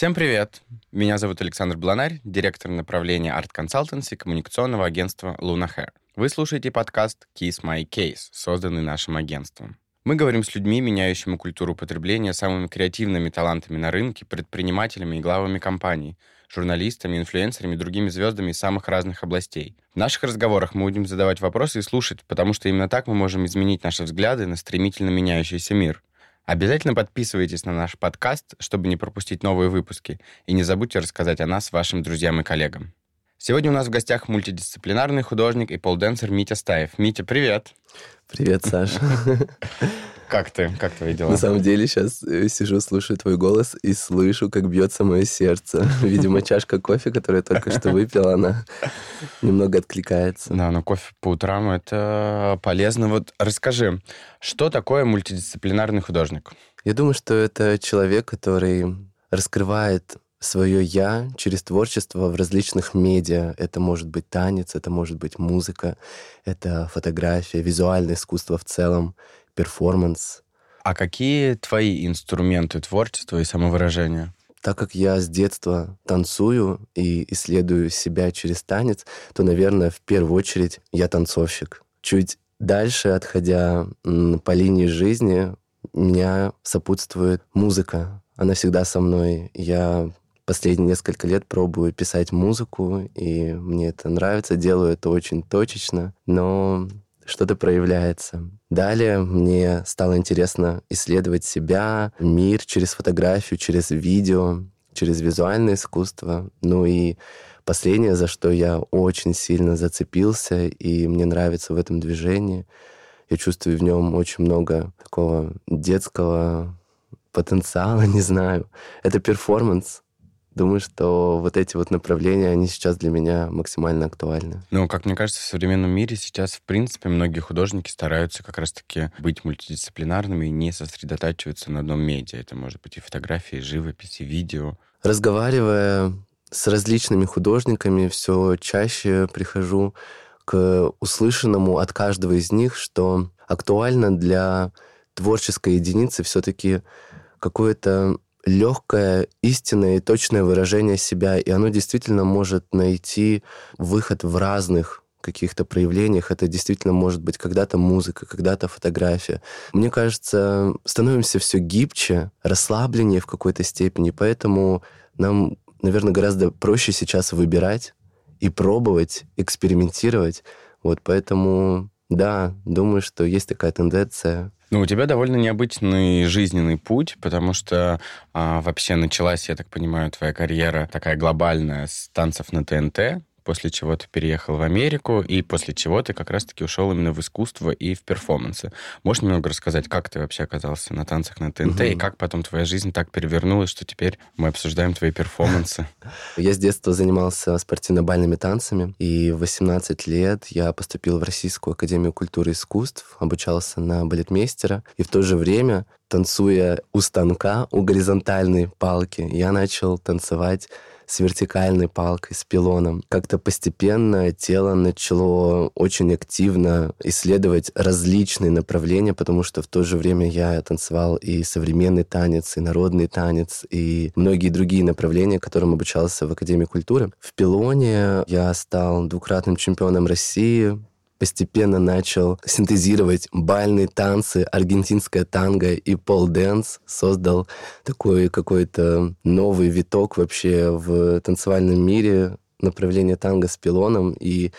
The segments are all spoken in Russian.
Всем привет! Меня зовут Александр Бланарь, директор направления Art Consultancy коммуникационного агентства Luna Hair. Вы слушаете подкаст Kiss My Case, созданный нашим агентством. Мы говорим с людьми, меняющими культуру потребления, самыми креативными талантами на рынке, предпринимателями и главами компаний, журналистами, инфлюенсерами и другими звездами из самых разных областей. В наших разговорах мы будем задавать вопросы и слушать, потому что именно так мы можем изменить наши взгляды на стремительно меняющийся мир. Обязательно подписывайтесь на наш подкаст, чтобы не пропустить новые выпуски, и не забудьте рассказать о нас вашим друзьям и коллегам. Сегодня у нас в гостях мультидисциплинарный художник и полденсер Митя Стаев. Митя, привет! Привет, Саша. Как ты? Как твои дела? На самом деле сейчас э, сижу, слушаю твой голос и слышу, как бьется мое сердце. Видимо, чашка кофе, которую я только что выпил, она немного откликается. Да, но кофе по утрам это полезно. Вот расскажи, что такое мультидисциплинарный художник? Я думаю, что это человек, который раскрывает свое я через творчество в различных медиа. Это может быть танец, это может быть музыка, это фотография, визуальное искусство в целом перформанс. А какие твои инструменты творчества и самовыражения? Так как я с детства танцую и исследую себя через танец, то, наверное, в первую очередь я танцовщик. Чуть дальше, отходя по линии жизни, меня сопутствует музыка. Она всегда со мной. Я последние несколько лет пробую писать музыку, и мне это нравится, делаю это очень точечно, но что-то проявляется. Далее мне стало интересно исследовать себя, мир через фотографию, через видео, через визуальное искусство. Ну и последнее, за что я очень сильно зацепился, и мне нравится в этом движении, я чувствую в нем очень много такого детского потенциала, не знаю. Это перформанс, Думаю, что вот эти вот направления, они сейчас для меня максимально актуальны. Ну, как мне кажется, в современном мире сейчас, в принципе, многие художники стараются как раз-таки быть мультидисциплинарными и не сосредотачиваться на одном медиа. Это может быть и фотографии, и живопись, и видео. Разговаривая с различными художниками, все чаще прихожу к услышанному от каждого из них, что актуально для творческой единицы все-таки какое-то легкое, истинное и точное выражение себя, и оно действительно может найти выход в разных каких-то проявлениях. Это действительно может быть когда-то музыка, когда-то фотография. Мне кажется, становимся все гибче, расслабленнее в какой-то степени, поэтому нам, наверное, гораздо проще сейчас выбирать и пробовать, экспериментировать. Вот поэтому, да, думаю, что есть такая тенденция. Ну, у тебя довольно необычный жизненный путь, потому что а, вообще началась, я так понимаю, твоя карьера такая глобальная с танцев на ТНТ, после чего ты переехал в Америку, и после чего ты как раз-таки ушел именно в искусство и в перформансы. Можешь немного рассказать, как ты вообще оказался на танцах на ТНТ, угу. и как потом твоя жизнь так перевернулась, что теперь мы обсуждаем твои перформансы? Я с детства занимался спортивно-бальными танцами, и в 18 лет я поступил в Российскую Академию культуры и искусств, обучался на балетмейстера, и в то же время танцуя у станка, у горизонтальной палки, я начал танцевать с вертикальной палкой, с пилоном. Как-то постепенно тело начало очень активно исследовать различные направления, потому что в то же время я танцевал и современный танец, и народный танец, и многие другие направления, которым обучался в Академии культуры. В пилоне я стал двукратным чемпионом России, постепенно начал синтезировать бальные танцы, аргентинское танго и пол-дэнс, создал такой какой-то новый виток вообще в танцевальном мире, направление танго с пилоном, и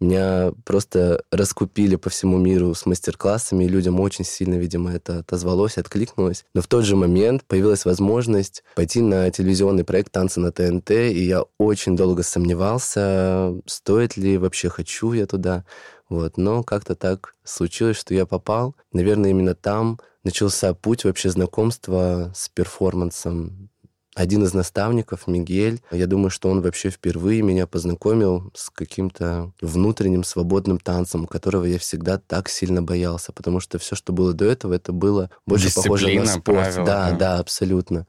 меня просто раскупили по всему миру с мастер-классами, и людям очень сильно, видимо, это отозвалось, откликнулось. Но в тот же момент появилась возможность пойти на телевизионный проект «Танцы на ТНТ», и я очень долго сомневался, стоит ли вообще, хочу я туда. Вот. Но как-то так случилось, что я попал. Наверное, именно там начался путь вообще знакомства с перформансом. Один из наставников, Мигель, я думаю, что он вообще впервые меня познакомил с каким-то внутренним свободным танцем, которого я всегда так сильно боялся, потому что все, что было до этого, это было больше Дисциплина, похоже на спорт. Правила, да, да, да, абсолютно.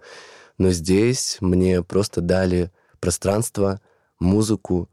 Но здесь мне просто дали пространство, музыку,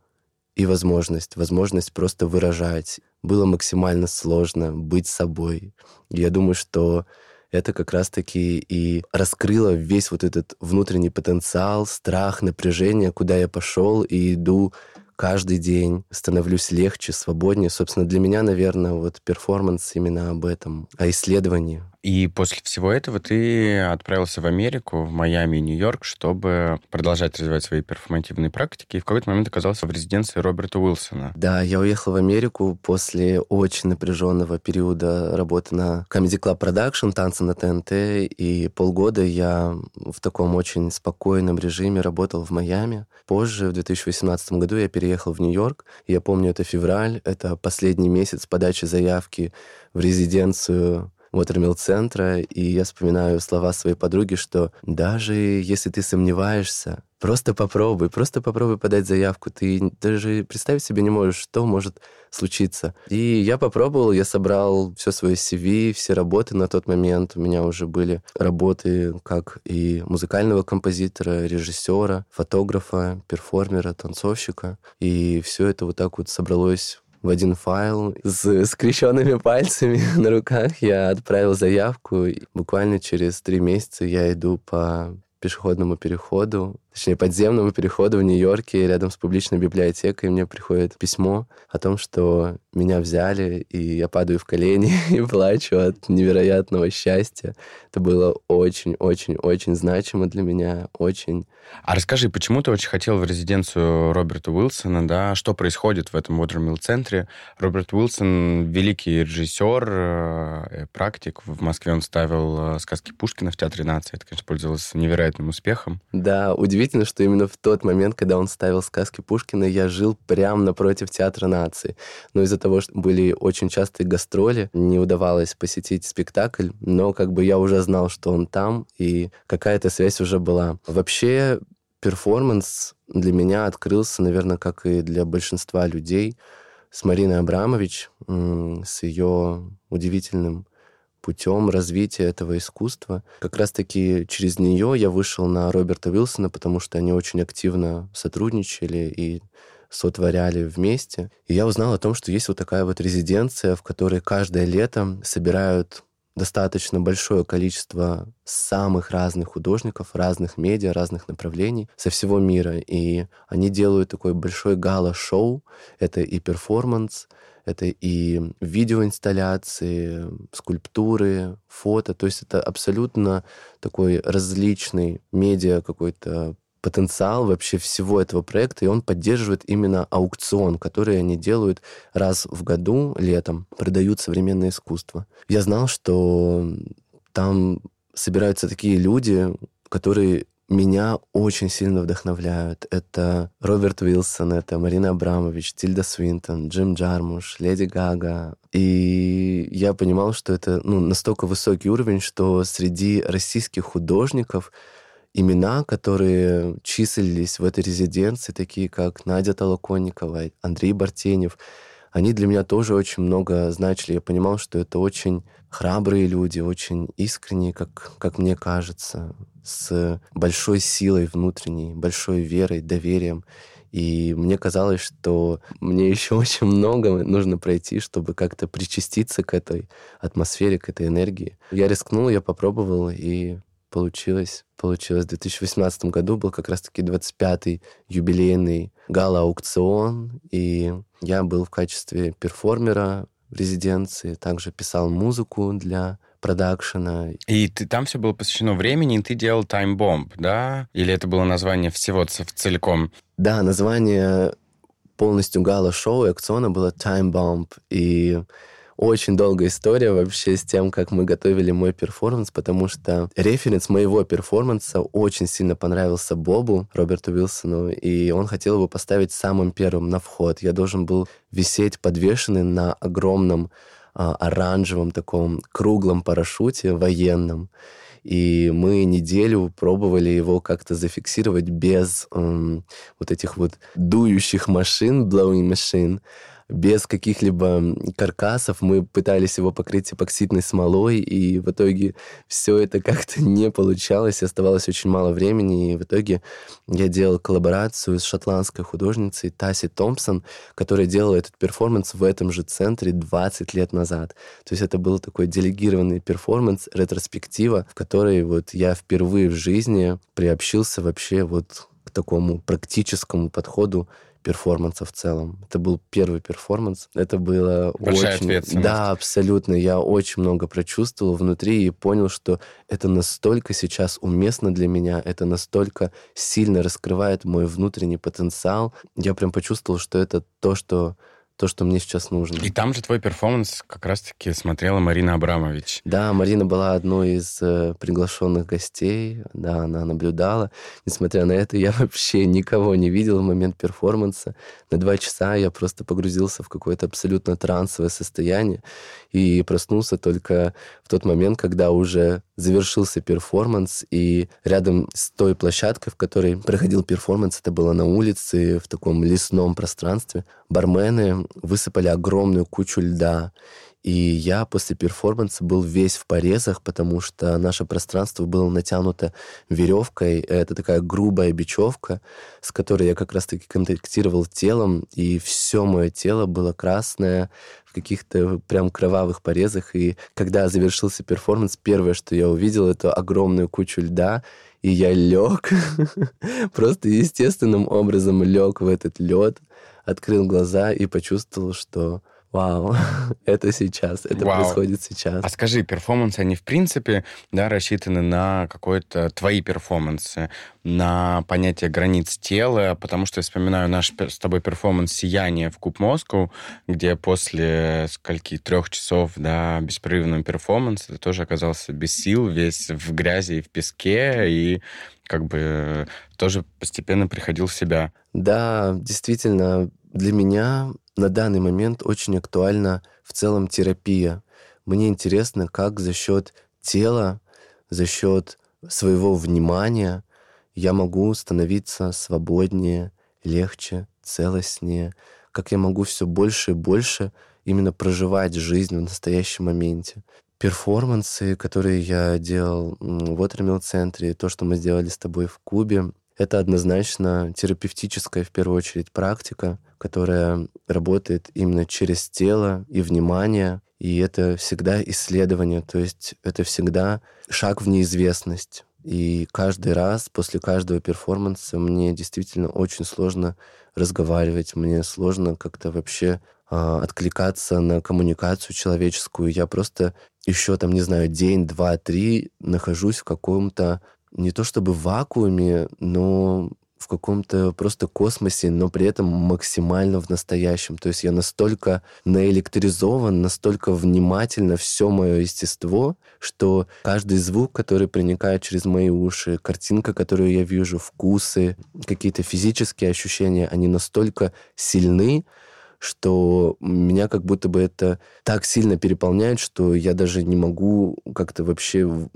и возможность, возможность просто выражать. Было максимально сложно быть собой. Я думаю, что это как раз-таки и раскрыло весь вот этот внутренний потенциал, страх, напряжение, куда я пошел и иду каждый день, становлюсь легче, свободнее. Собственно, для меня, наверное, вот перформанс именно об этом, о исследовании. И после всего этого ты отправился в Америку, в Майами и Нью-Йорк, чтобы продолжать развивать свои перформативные практики, и в какой-то момент оказался в резиденции Роберта Уилсона. Да, я уехал в Америку после очень напряженного периода работы на Comedy Club Production, танцы на ТНТ, и полгода я в таком очень спокойном режиме работал в Майами. Позже, в 2018 году, я переехал в Нью-Йорк. Я помню, это февраль, это последний месяц подачи заявки в резиденцию Watermill-центра, и я вспоминаю слова своей подруги, что даже если ты сомневаешься, просто попробуй, просто попробуй подать заявку. Ты даже представить себе не можешь, что может случиться. И я попробовал, я собрал все свое CV, все работы на тот момент. У меня уже были работы как и музыкального композитора, режиссера, фотографа, перформера, танцовщика. И все это вот так вот собралось в один файл с скрещенными пальцами на руках. Я отправил заявку. Буквально через три месяца я иду по пешеходному переходу точнее, подземному переходу в Нью-Йорке рядом с публичной библиотекой мне приходит письмо о том, что меня взяли, и я падаю в колени и плачу от невероятного счастья. Это было очень-очень-очень значимо для меня, очень. А расскажи, почему ты очень хотел в резиденцию Роберта Уилсона, да? Что происходит в этом Уотермилл-центре? Роберт Уилсон — великий режиссер, э, практик. В Москве он ставил э, сказки Пушкина в Театре нации. Это, конечно, пользовалось невероятным успехом. Да, удивительно удивительно, что именно в тот момент, когда он ставил сказки Пушкина, я жил прямо напротив Театра нации. Но из-за того, что были очень частые гастроли, не удавалось посетить спектакль, но как бы я уже знал, что он там, и какая-то связь уже была. Вообще, перформанс для меня открылся, наверное, как и для большинства людей, с Мариной Абрамович, с ее удивительным путем развития этого искусства. Как раз-таки через нее я вышел на Роберта Уилсона, потому что они очень активно сотрудничали и сотворяли вместе. И я узнал о том, что есть вот такая вот резиденция, в которой каждое лето собирают достаточно большое количество самых разных художников, разных медиа, разных направлений со всего мира. И они делают такой большой гала-шоу. Это и перформанс, это и видеоинсталляции, скульптуры, фото. То есть это абсолютно такой различный медиа какой-то потенциал вообще всего этого проекта, и он поддерживает именно аукцион, который они делают раз в году, летом, продают современное искусство. Я знал, что там собираются такие люди, которые меня очень сильно вдохновляют. Это Роберт Уилсон, это Марина Абрамович, Тильда Свинтон, Джим Джармуш, Леди Гага. И я понимал, что это ну, настолько высокий уровень, что среди российских художников имена, которые числились в этой резиденции, такие как Надя Толоконникова, Андрей Бартенев, они для меня тоже очень много значили. Я понимал, что это очень храбрые люди, очень искренние, как, как мне кажется, с большой силой внутренней, большой верой, доверием. И мне казалось, что мне еще очень много нужно пройти, чтобы как-то причаститься к этой атмосфере, к этой энергии. Я рискнул, я попробовал, и получилось. Получилось. В 2018 году был как раз-таки 25-й юбилейный гала-аукцион, и я был в качестве перформера в резиденции, также писал музыку для продакшена. И ты, там все было посвящено времени, и ты делал Bomb, да? Или это было название всего целиком? Да, название полностью гала-шоу и акциона было Bomb. И очень долгая история вообще с тем, как мы готовили мой перформанс, потому что референс моего перформанса очень сильно понравился Бобу, Роберту Уилсону, и он хотел его поставить самым первым на вход. Я должен был висеть подвешенный на огромном а, оранжевом таком круглом парашюте военном. И мы неделю пробовали его как-то зафиксировать без эм, вот этих вот дующих машин, blowing machine. Без каких-либо каркасов. Мы пытались его покрыть эпоксидной смолой, и в итоге все это как-то не получалось, оставалось очень мало времени, и в итоге я делал коллаборацию с шотландской художницей Таси Томпсон, которая делала этот перформанс в этом же центре 20 лет назад. То есть это был такой делегированный перформанс, ретроспектива, в которой вот я впервые в жизни приобщился вообще вот к такому практическому подходу перформанса в целом. Это был первый перформанс. Это было Большая очень... ответственность. Да, абсолютно. Я очень много прочувствовал внутри и понял, что это настолько сейчас уместно для меня, это настолько сильно раскрывает мой внутренний потенциал. Я прям почувствовал, что это то, что то, что мне сейчас нужно. И там же твой перформанс как раз-таки смотрела Марина Абрамович. Да, Марина была одной из э, приглашенных гостей, да, она наблюдала. Несмотря на это, я вообще никого не видел в момент перформанса. На два часа я просто погрузился в какое-то абсолютно трансовое состояние и проснулся только в тот момент, когда уже завершился перформанс, и рядом с той площадкой, в которой проходил перформанс, это было на улице, в таком лесном пространстве, бармены высыпали огромную кучу льда, и я после перформанса был весь в порезах, потому что наше пространство было натянуто веревкой. Это такая грубая бечевка, с которой я как раз-таки контактировал телом, и все мое тело было красное, в каких-то прям кровавых порезах. И когда завершился перформанс, первое, что я увидел, это огромную кучу льда, и я лег, просто естественным образом лег в этот лед, открыл глаза и почувствовал, что Вау, это сейчас, это Вау. происходит сейчас. А скажи, перформансы, они в принципе да, рассчитаны на какой-то твои перформансы, на понятие границ тела, потому что я вспоминаю наш с тобой перформанс «Сияние» в Cube Moscow, где после скольки трех часов да, беспрерывного перформанса ты тоже оказался без сил, весь в грязи и в песке, и как бы тоже постепенно приходил в себя. Да, действительно, для меня на данный момент очень актуальна в целом терапия. Мне интересно, как за счет тела, за счет своего внимания я могу становиться свободнее, легче, целостнее, как я могу все больше и больше именно проживать жизнь в настоящем моменте. Перформансы, которые я делал в Watermill-центре, то, что мы сделали с тобой в Кубе, это однозначно терапевтическая, в первую очередь, практика, которая работает именно через тело и внимание, и это всегда исследование, то есть это всегда шаг в неизвестность. И каждый раз после каждого перформанса мне действительно очень сложно разговаривать, мне сложно как-то вообще э, откликаться на коммуникацию человеческую. Я просто еще там, не знаю, день, два, три нахожусь в каком-то не то чтобы в вакууме, но в каком-то просто космосе, но при этом максимально в настоящем. То есть я настолько наэлектризован, настолько внимательно все мое естество, что каждый звук, который проникает через мои уши, картинка, которую я вижу, вкусы, какие-то физические ощущения, они настолько сильны, что меня как будто бы это так сильно переполняет, что я даже не могу как-то вообще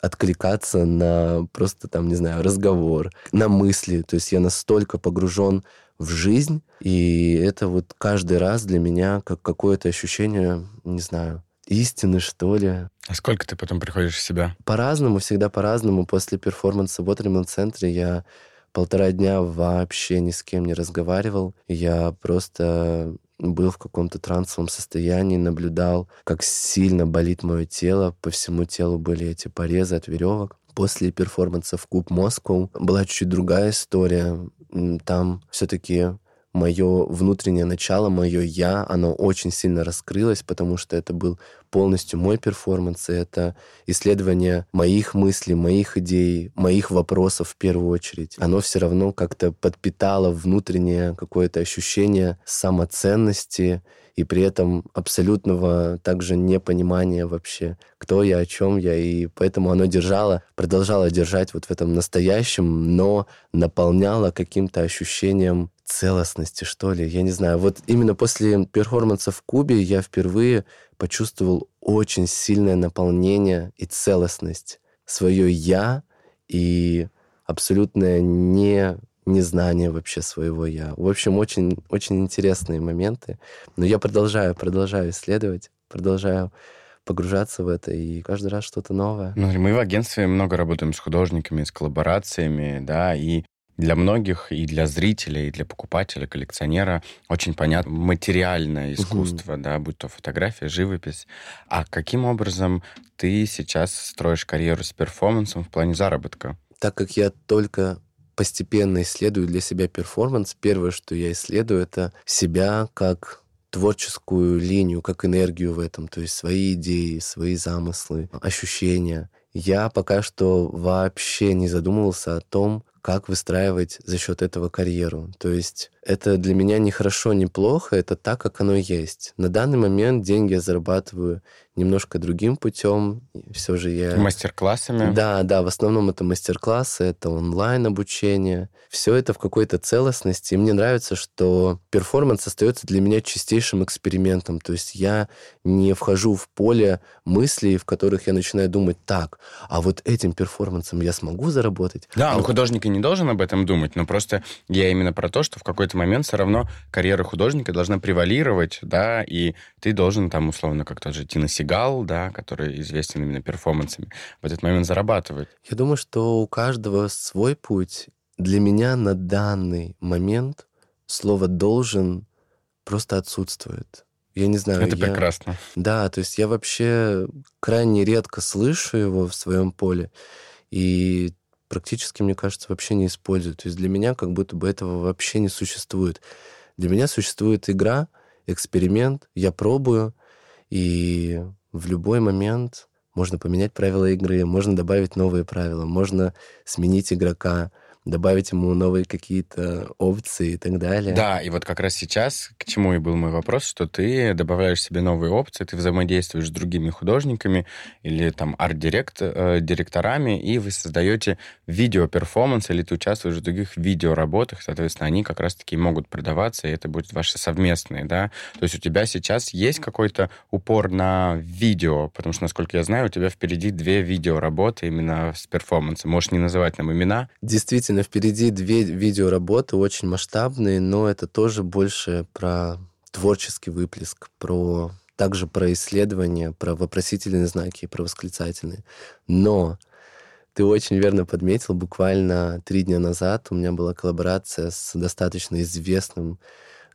откликаться на просто там, не знаю, разговор, на мысли. То есть я настолько погружен в жизнь, и это вот каждый раз для меня как какое-то ощущение, не знаю, истины, что ли. А сколько ты потом приходишь в себя? По-разному, всегда по-разному. После перформанса в Watermill-центре я полтора дня вообще ни с кем не разговаривал. Я просто был в каком-то трансовом состоянии, наблюдал, как сильно болит мое тело. По всему телу были эти порезы от веревок. После перформанса в Куб Москву была чуть-чуть другая история. Там все-таки мое внутреннее начало, мое я, оно очень сильно раскрылось, потому что это был полностью мой перформанс, и это исследование моих мыслей, моих идей, моих вопросов в первую очередь. Оно все равно как-то подпитало внутреннее какое-то ощущение самоценности и при этом абсолютного также непонимания вообще, кто я, о чем я, и поэтому оно держало, продолжало держать вот в этом настоящем, но наполняло каким-то ощущением целостности, что ли, я не знаю. Вот именно после перформанса в Кубе я впервые почувствовал очень сильное наполнение и целостность. Свое «я» и абсолютное не незнание вообще своего я. В общем, очень, очень интересные моменты. Но я продолжаю, продолжаю исследовать, продолжаю погружаться в это, и каждый раз что-то новое. Ну, мы в агентстве много работаем с художниками, с коллаборациями, да, и для многих, и для зрителя, и для покупателя, коллекционера очень понятно материальное искусство, угу. да, будь то фотография, живопись. А каким образом ты сейчас строишь карьеру с перформансом в плане заработка? Так как я только постепенно исследую для себя перформанс, первое, что я исследую, это себя как творческую линию, как энергию в этом, то есть свои идеи, свои замыслы, ощущения. Я пока что вообще не задумывался о том, как выстраивать за счет этого карьеру. То есть это для меня не хорошо, не плохо, это так, как оно есть. На данный момент деньги я зарабатываю немножко другим путем. Все же я... Мастер-классами? Да, да, в основном это мастер-классы, это онлайн-обучение. Все это в какой-то целостности. И мне нравится, что перформанс остается для меня чистейшим экспериментом. То есть я не вхожу в поле мыслей, в которых я начинаю думать, так, а вот этим перформансом я смогу заработать? Да, а ну художник и не должен об этом думать, но просто я именно про то, что в какой-то момент все равно карьера художника должна превалировать, да, и ты должен там, условно, как тот же Тина Сигал, да, который известен именно перформансами, в этот момент зарабатывать. Я думаю, что у каждого свой путь. Для меня на данный момент слово «должен» просто отсутствует. Я не знаю. Это я... прекрасно. Да, то есть я вообще крайне редко слышу его в своем поле. И практически, мне кажется, вообще не использую. То есть для меня как будто бы этого вообще не существует. Для меня существует игра, эксперимент, я пробую, и в любой момент можно поменять правила игры, можно добавить новые правила, можно сменить игрока, добавить ему новые какие-то опции и так далее. Да, и вот как раз сейчас, к чему и был мой вопрос, что ты добавляешь себе новые опции, ты взаимодействуешь с другими художниками или там арт-директорами, э, и вы создаете видео-перформанс, или ты участвуешь в других видеоработах, соответственно, они как раз-таки могут продаваться, и это будет ваши совместные, да? То есть у тебя сейчас есть какой-то упор на видео, потому что, насколько я знаю, у тебя впереди две видеоработы именно с перформансом. Можешь не называть нам имена? Действительно, действительно, впереди две видеоработы очень масштабные, но это тоже больше про творческий выплеск, про также про исследования, про вопросительные знаки, про восклицательные. Но ты очень верно подметил, буквально три дня назад у меня была коллаборация с достаточно известным,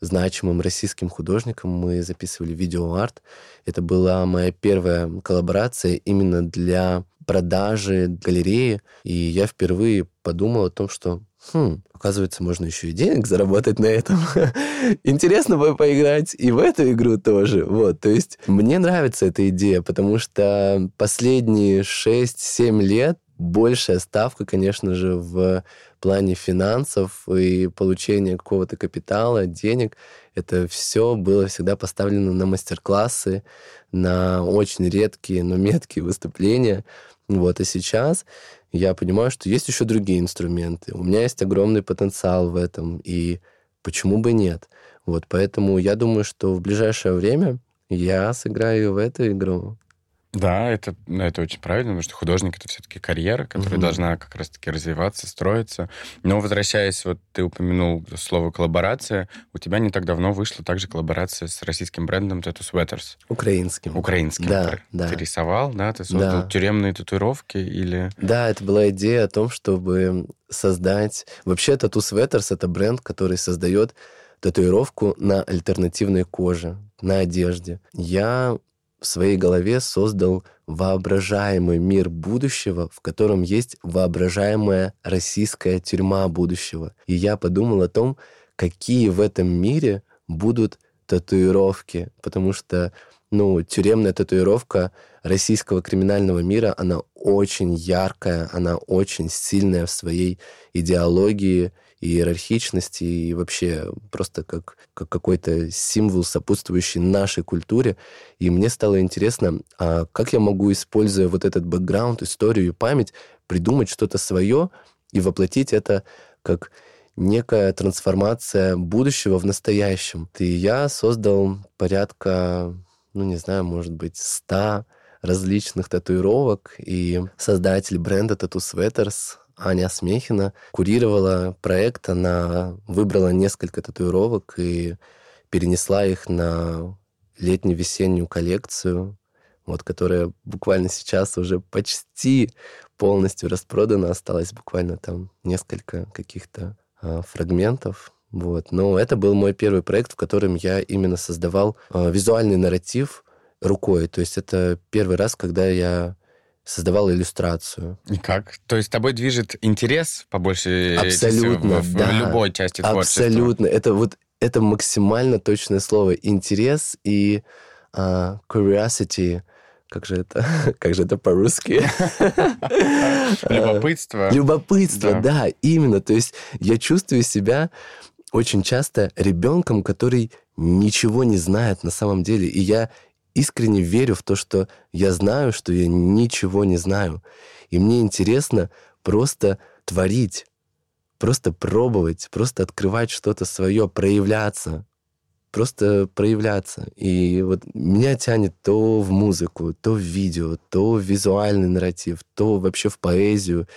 значимым российским художником. Мы записывали видеоарт. Это была моя первая коллаборация именно для продажи галереи. И я впервые подумал о том, что хм, оказывается, можно еще и денег заработать на этом. Интересно бы поиграть и в эту игру тоже. Вот, то есть мне нравится эта идея, потому что последние 6-7 лет большая ставка, конечно же, в плане финансов и получения какого-то капитала, денег. Это все было всегда поставлено на мастер-классы, на очень редкие, но меткие выступления. Вот, и сейчас я понимаю, что есть еще другие инструменты. У меня есть огромный потенциал в этом, и почему бы нет? Вот, поэтому я думаю, что в ближайшее время я сыграю в эту игру. Да, это, это очень правильно, потому что художник это все-таки карьера, которая угу. должна как раз-таки развиваться, строиться. Но возвращаясь, вот ты упомянул слово коллаборация, у тебя не так давно вышла также коллаборация с российским брендом Tattoo Sweaters. Украинским. Украинским. Да, ты, да. Ты рисовал, да? Ты создал да. тюремные татуировки или... Да, это была идея о том, чтобы создать... Вообще Tattoo Sweaters — это бренд, который создает татуировку на альтернативной коже, на одежде. Я в своей голове создал воображаемый мир будущего, в котором есть воображаемая российская тюрьма будущего. И я подумал о том, какие в этом мире будут татуировки, потому что ну, тюремная татуировка российского криминального мира, она очень яркая, она очень сильная в своей идеологии, иерархичности и вообще просто как, как какой-то символ, сопутствующий нашей культуре. И мне стало интересно, а как я могу, используя вот этот бэкграунд, историю и память, придумать что-то свое и воплотить это как некая трансформация будущего в настоящем. И я создал порядка, ну не знаю, может быть, ста различных татуировок, и создатель бренда Tattoo Sweaters Аня Смехина курировала проект. Она выбрала несколько татуировок и перенесла их на летне-весеннюю коллекцию, вот, которая буквально сейчас уже почти полностью распродана. Осталось буквально там несколько каких-то э, фрагментов. Вот. Но это был мой первый проект, в котором я именно создавал э, визуальный нарратив рукой. То есть это первый раз, когда я создавал иллюстрацию. И как? То есть тобой движет интерес по большей Абсолютно, в, да. в любой части творчества? Абсолютно. Это вот это максимально точное слово. Интерес и uh, curiosity. Как же это? Как же это по-русски? Любопытство. Любопытство, да, именно. То есть я чувствую себя очень часто ребенком, который ничего не знает на самом деле. И я искренне верю в то, что я знаю, что я ничего не знаю. И мне интересно просто творить, просто пробовать, просто открывать что-то свое, проявляться, просто проявляться. И вот меня тянет то в музыку, то в видео, то в визуальный нарратив, то вообще в поэзию.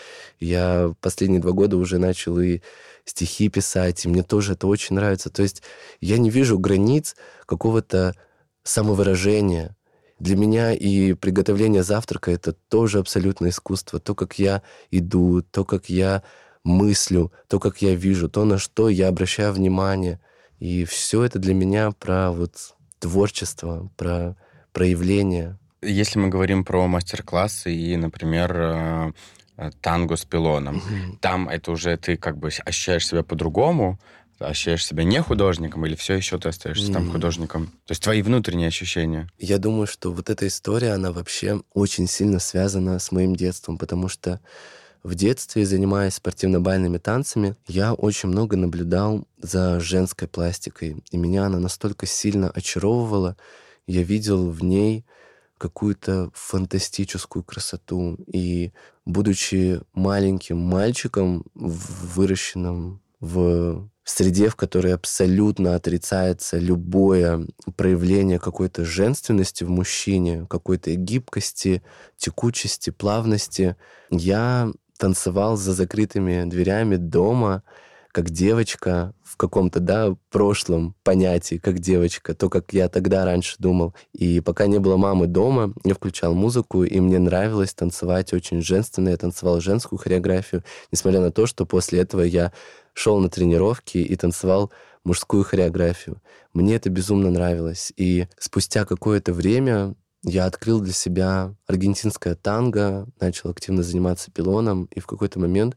Я последние два года уже начал и стихи писать, и мне тоже это очень нравится. То есть я не вижу границ какого-то самовыражение. Для меня и приготовление завтрака — это тоже абсолютно искусство. То, как я иду, то, как я мыслю, то, как я вижу, то, на что я обращаю внимание. И все это для меня про вот творчество, про проявление. Если мы говорим про мастер-классы и, например, э, танго с пилоном, там это уже ты как бы ощущаешь себя по-другому, ощущаешь себя не художником или все еще ты остаешься mm. там художником? То есть твои внутренние ощущения? Я думаю, что вот эта история, она вообще очень сильно связана с моим детством, потому что в детстве, занимаясь спортивно-бальными танцами, я очень много наблюдал за женской пластикой. И меня она настолько сильно очаровывала. Я видел в ней какую-то фантастическую красоту. И будучи маленьким мальчиком, выращенным в среде, в которой абсолютно отрицается любое проявление какой-то женственности в мужчине, какой-то гибкости, текучести, плавности, я танцевал за закрытыми дверями дома, как девочка в каком-то, да, прошлом понятии, как девочка, то, как я тогда раньше думал. И пока не было мамы дома, я включал музыку, и мне нравилось танцевать очень женственно. Я танцевал женскую хореографию, несмотря на то, что после этого я шел на тренировки и танцевал мужскую хореографию. Мне это безумно нравилось. И спустя какое-то время я открыл для себя аргентинское танго, начал активно заниматься пилоном, и в какой-то момент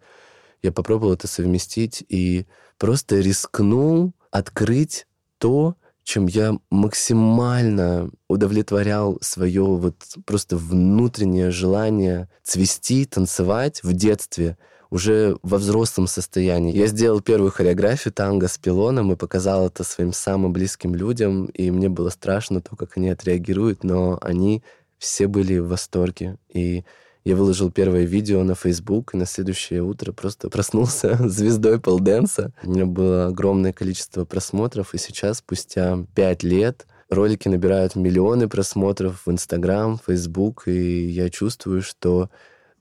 я попробовал это совместить и просто рискнул открыть то, чем я максимально удовлетворял свое вот просто внутреннее желание цвести, танцевать в детстве — уже во взрослом состоянии. Я сделал первую хореографию танго с пилоном и показал это своим самым близким людям, и мне было страшно то, как они отреагируют, но они все были в восторге. И я выложил первое видео на Facebook, и на следующее утро просто проснулся звездой полденса. У меня было огромное количество просмотров, и сейчас, спустя пять лет, ролики набирают миллионы просмотров в Instagram, Facebook, и я чувствую, что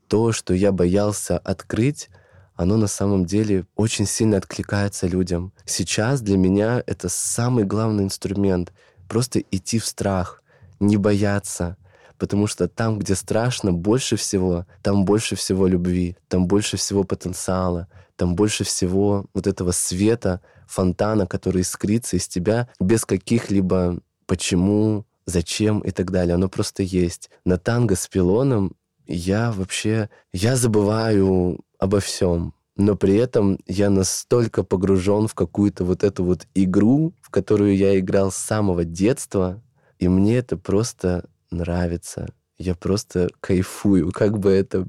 то, что я боялся открыть, оно на самом деле очень сильно откликается людям. Сейчас для меня это самый главный инструмент. Просто идти в страх, не бояться. Потому что там, где страшно, больше всего, там больше всего любви, там больше всего потенциала, там больше всего вот этого света, фонтана, который искрится из тебя без каких-либо почему, зачем и так далее. Оно просто есть. На танго с пилоном я вообще, я забываю обо всем, но при этом я настолько погружен в какую-то вот эту вот игру, в которую я играл с самого детства, и мне это просто нравится. Я просто кайфую, как бы это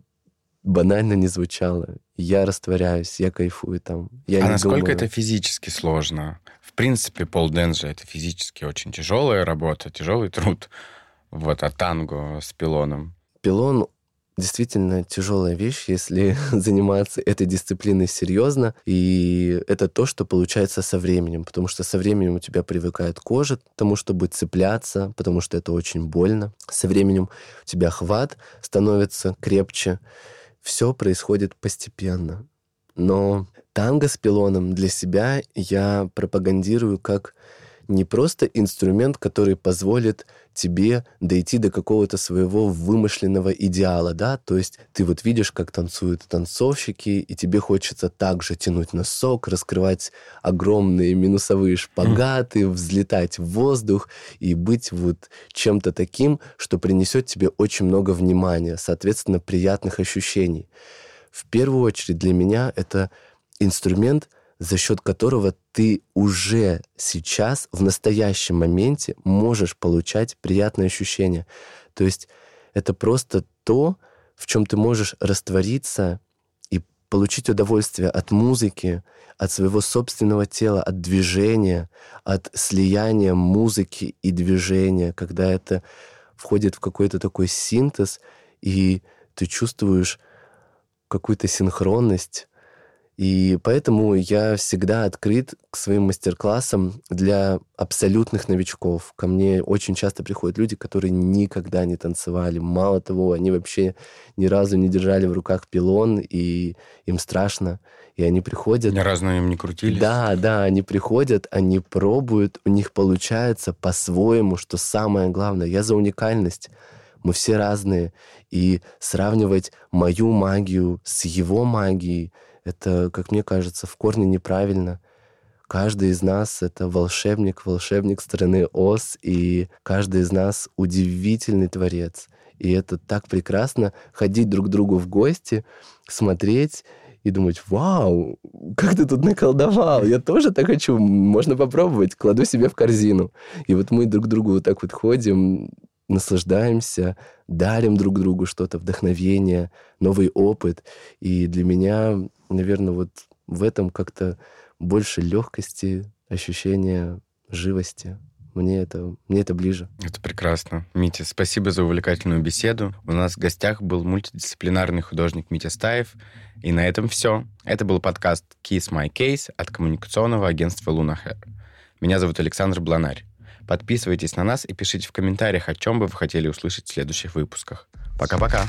банально не звучало. Я растворяюсь, я кайфую там. Я а насколько думаю... это физически сложно? В принципе, полденс же это физически очень тяжелая работа, тяжелый труд. Вот, а танго с пилоном? Пилон действительно тяжелая вещь, если заниматься этой дисциплиной серьезно. И это то, что получается со временем, потому что со временем у тебя привыкает кожа к тому, чтобы цепляться, потому что это очень больно. Со временем у тебя хват становится крепче. все происходит постепенно. Но танго с пилоном для себя я пропагандирую как не просто инструмент, который позволит тебе дойти до какого-то своего вымышленного идеала, да, то есть ты вот видишь, как танцуют танцовщики, и тебе хочется также тянуть носок, раскрывать огромные минусовые шпагаты, взлетать в воздух и быть вот чем-то таким, что принесет тебе очень много внимания, соответственно, приятных ощущений. В первую очередь для меня это инструмент — за счет которого ты уже сейчас, в настоящем моменте, можешь получать приятные ощущения. То есть это просто то, в чем ты можешь раствориться и получить удовольствие от музыки, от своего собственного тела, от движения, от слияния музыки и движения, когда это входит в какой-то такой синтез, и ты чувствуешь какую-то синхронность, и поэтому я всегда открыт к своим мастер-классам для абсолютных новичков. Ко мне очень часто приходят люди, которые никогда не танцевали. Мало того, они вообще ни разу не держали в руках пилон, и им страшно. И они приходят... Ни разу нем не крутились? Да, да, они приходят, они пробуют, у них получается по-своему, что самое главное. Я за уникальность мы все разные, и сравнивать мою магию с его магией — это, как мне кажется, в корне неправильно. Каждый из нас — это волшебник, волшебник страны Оз, и каждый из нас — удивительный творец. И это так прекрасно ходить друг к другу в гости, смотреть и думать, вау, как ты тут наколдовал, я тоже так хочу, можно попробовать, кладу себе в корзину. И вот мы друг к другу вот так вот ходим, наслаждаемся, дарим друг другу что-то, вдохновение, новый опыт. И для меня, наверное, вот в этом как-то больше легкости, ощущения живости. Мне это, мне это ближе. Это прекрасно. Митя, спасибо за увлекательную беседу. У нас в гостях был мультидисциплинарный художник Митя Стаев. И на этом все. Это был подкаст Kiss My Case от коммуникационного агентства Luna Hair. Меня зовут Александр Бланарь. Подписывайтесь на нас и пишите в комментариях, о чем бы вы хотели услышать в следующих выпусках. Пока-пока.